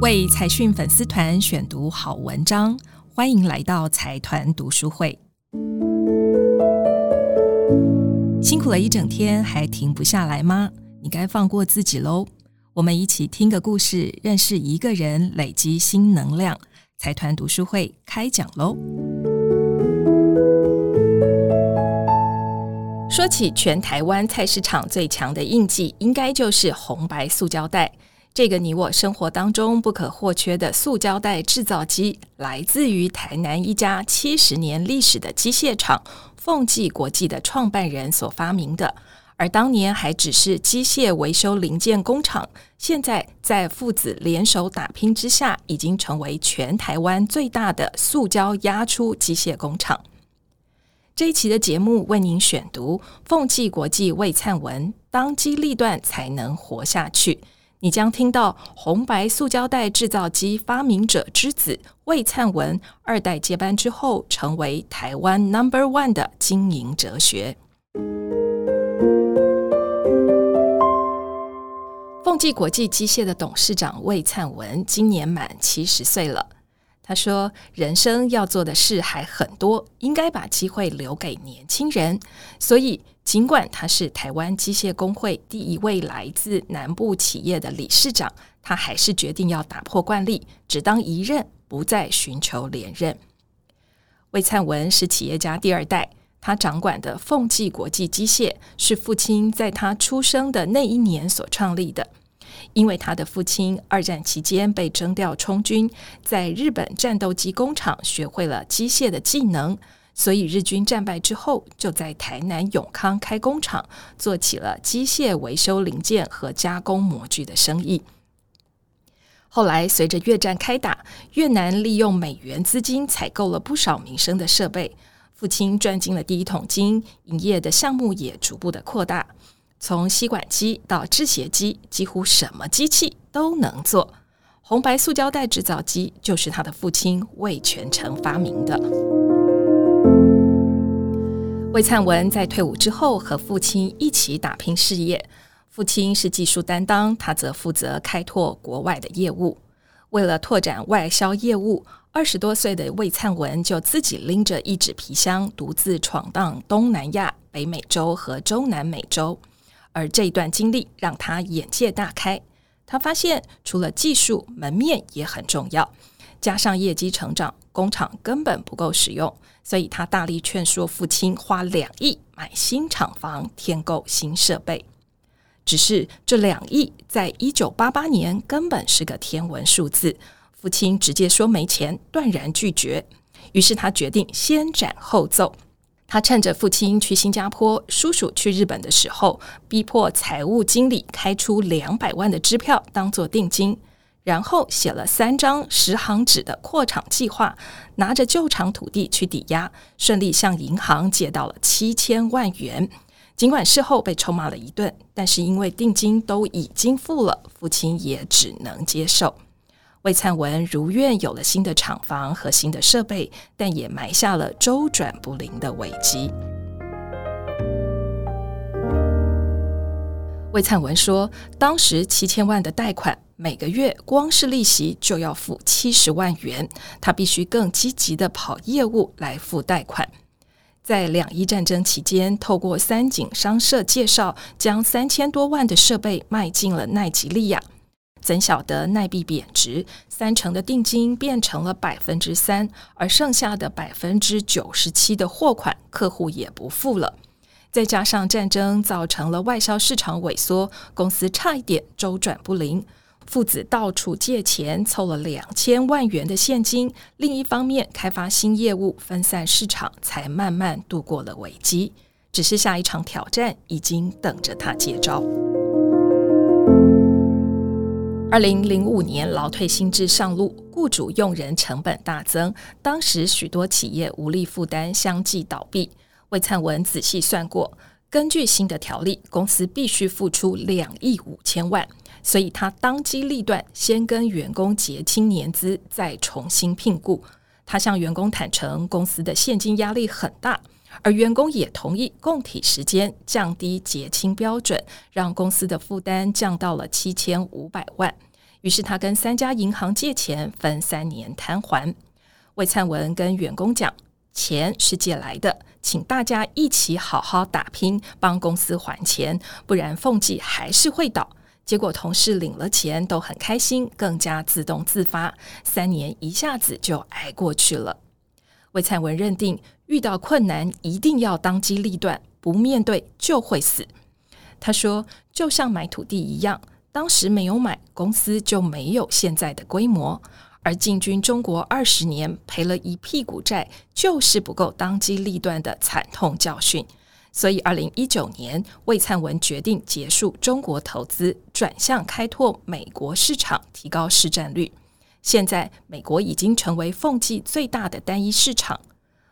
为财讯粉丝团选读好文章，欢迎来到财团读书会。辛苦了一整天，还停不下来吗？你该放过自己喽！我们一起听个故事，认识一个人，累积新能量。财团读书会开讲喽！说起全台湾菜市场最强的印记，应该就是红白塑胶袋。这个你我生活当中不可或缺的塑胶袋制造机，来自于台南一家七十年历史的机械厂——凤记国际的创办人所发明的。而当年还只是机械维修零件工厂，现在在父子联手打拼之下，已经成为全台湾最大的塑胶压出机械工厂。这一期的节目为您选读凤记国际魏灿文，当机立断才能活下去。你将听到红白塑胶袋制造机发明者之子魏灿文二代接班之后，成为台湾 Number One 的经营哲学。凤记国际机械的董事长魏灿文今年满七十岁了。他说：“人生要做的事还很多，应该把机会留给年轻人。所以，尽管他是台湾机械工会第一位来自南部企业的理事长，他还是决定要打破惯例，只当一任，不再寻求连任。”魏灿文是企业家第二代，他掌管的凤记国际机械是父亲在他出生的那一年所创立的。因为他的父亲二战期间被征调充军，在日本战斗机工厂学会了机械的技能，所以日军战败之后，就在台南永康开工厂，做起了机械维修零件和加工模具的生意。后来随着越战开打，越南利用美元资金采购了不少民生的设备，父亲赚进了第一桶金，营业的项目也逐步的扩大。从吸管机到制鞋机，几乎什么机器都能做。红白塑胶袋制造机就是他的父亲魏全成发明的。魏灿文在退伍之后和父亲一起打拼事业，父亲是技术担当，他则负责开拓国外的业务。为了拓展外销业务，二十多岁的魏灿文就自己拎着一纸皮箱，独自闯荡东南亚、北美洲和中南美洲。而这一段经历让他眼界大开，他发现除了技术，门面也很重要。加上业绩成长，工厂根本不够使用，所以他大力劝说父亲花两亿买新厂房，添购新设备。只是这两亿在一九八八年根本是个天文数字，父亲直接说没钱，断然拒绝。于是他决定先斩后奏。他趁着父亲去新加坡、叔叔去日本的时候，逼迫财务经理开出两百万的支票当做定金，然后写了三张十行纸的扩厂计划，拿着旧厂土地去抵押，顺利向银行借到了七千万元。尽管事后被臭骂了一顿，但是因为定金都已经付了，父亲也只能接受。魏灿文如愿有了新的厂房和新的设备，但也埋下了周转不灵的危机。魏灿文说，当时七千万的贷款，每个月光是利息就要付七十万元，他必须更积极的跑业务来付贷款。在两伊战争期间，透过三井商社介绍，将三千多万的设备卖进了奈及利亚。怎晓得奈币贬值，三成的定金变成了百分之三，而剩下的百分之九十七的货款，客户也不付了。再加上战争造成了外销市场萎缩，公司差一点周转不灵。父子到处借钱，凑了两千万元的现金。另一方面，开发新业务，分散市场，才慢慢度过了危机。只是下一场挑战已经等着他接招。二零零五年，劳退新制上路，雇主用人成本大增，当时许多企业无力负担，相继倒闭。魏灿文仔细算过，根据新的条例，公司必须付出两亿五千万，所以他当机立断，先跟员工结清年资，再重新聘雇。他向员工坦诚，公司的现金压力很大，而员工也同意共体时间，降低结清标准，让公司的负担降到了七千五百万。于是他跟三家银行借钱，分三年摊还。魏灿文跟员工讲：“钱是借来的，请大家一起好好打拼，帮公司还钱，不然凤记还是会倒。”结果同事领了钱都很开心，更加自动自发，三年一下子就挨过去了。魏灿文认定，遇到困难一定要当机立断，不面对就会死。他说：“就像买土地一样。”当时没有买，公司就没有现在的规模。而进军中国二十年，赔了一屁股债，就是不够当机立断的惨痛教训。所以，二零一九年，魏灿文决定结束中国投资，转向开拓美国市场，提高市占率。现在，美国已经成为凤记最大的单一市场。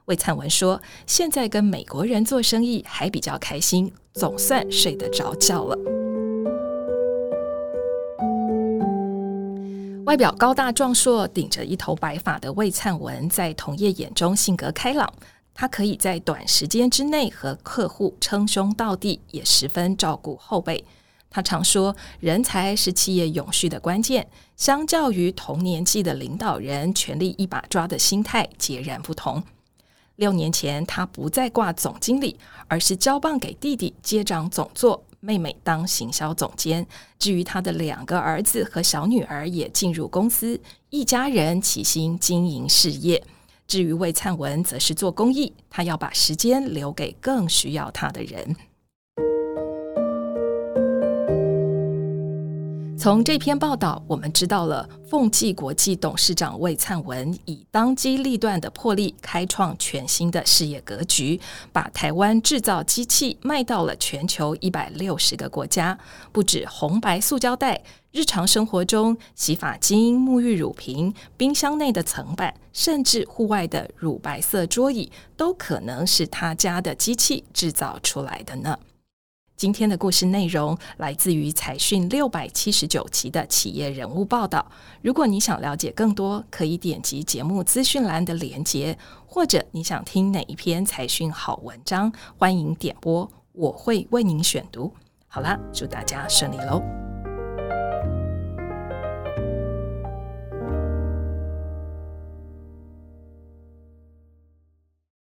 魏灿文说：“现在跟美国人做生意还比较开心，总算睡得着觉了。”外表高大壮硕、顶着一头白发的魏灿文，在同业眼中性格开朗。他可以在短时间之内和客户称兄道弟，也十分照顾后辈。他常说，人才是企业永续的关键。相较于同年纪的领导人，权力一把抓的心态截然不同。六年前，他不再挂总经理，而是交棒给弟弟接掌总座。妹妹当行销总监，至于他的两个儿子和小女儿也进入公司，一家人齐心经营事业。至于魏灿文，则是做公益，他要把时间留给更需要他的人。从这篇报道，我们知道了凤记国际董事长魏灿文以当机立断的魄力，开创全新的事业格局，把台湾制造机器卖到了全球一百六十个国家。不止红白塑胶袋，日常生活中洗发精、沐浴乳瓶、冰箱内的层板，甚至户外的乳白色桌椅，都可能是他家的机器制造出来的呢。今天的故事内容来自于财讯六百七十九期的企业人物报道。如果你想了解更多，可以点击节目资讯栏的连接，或者你想听哪一篇财讯好文章，欢迎点播，我会为您选读。好了，祝大家顺利喽！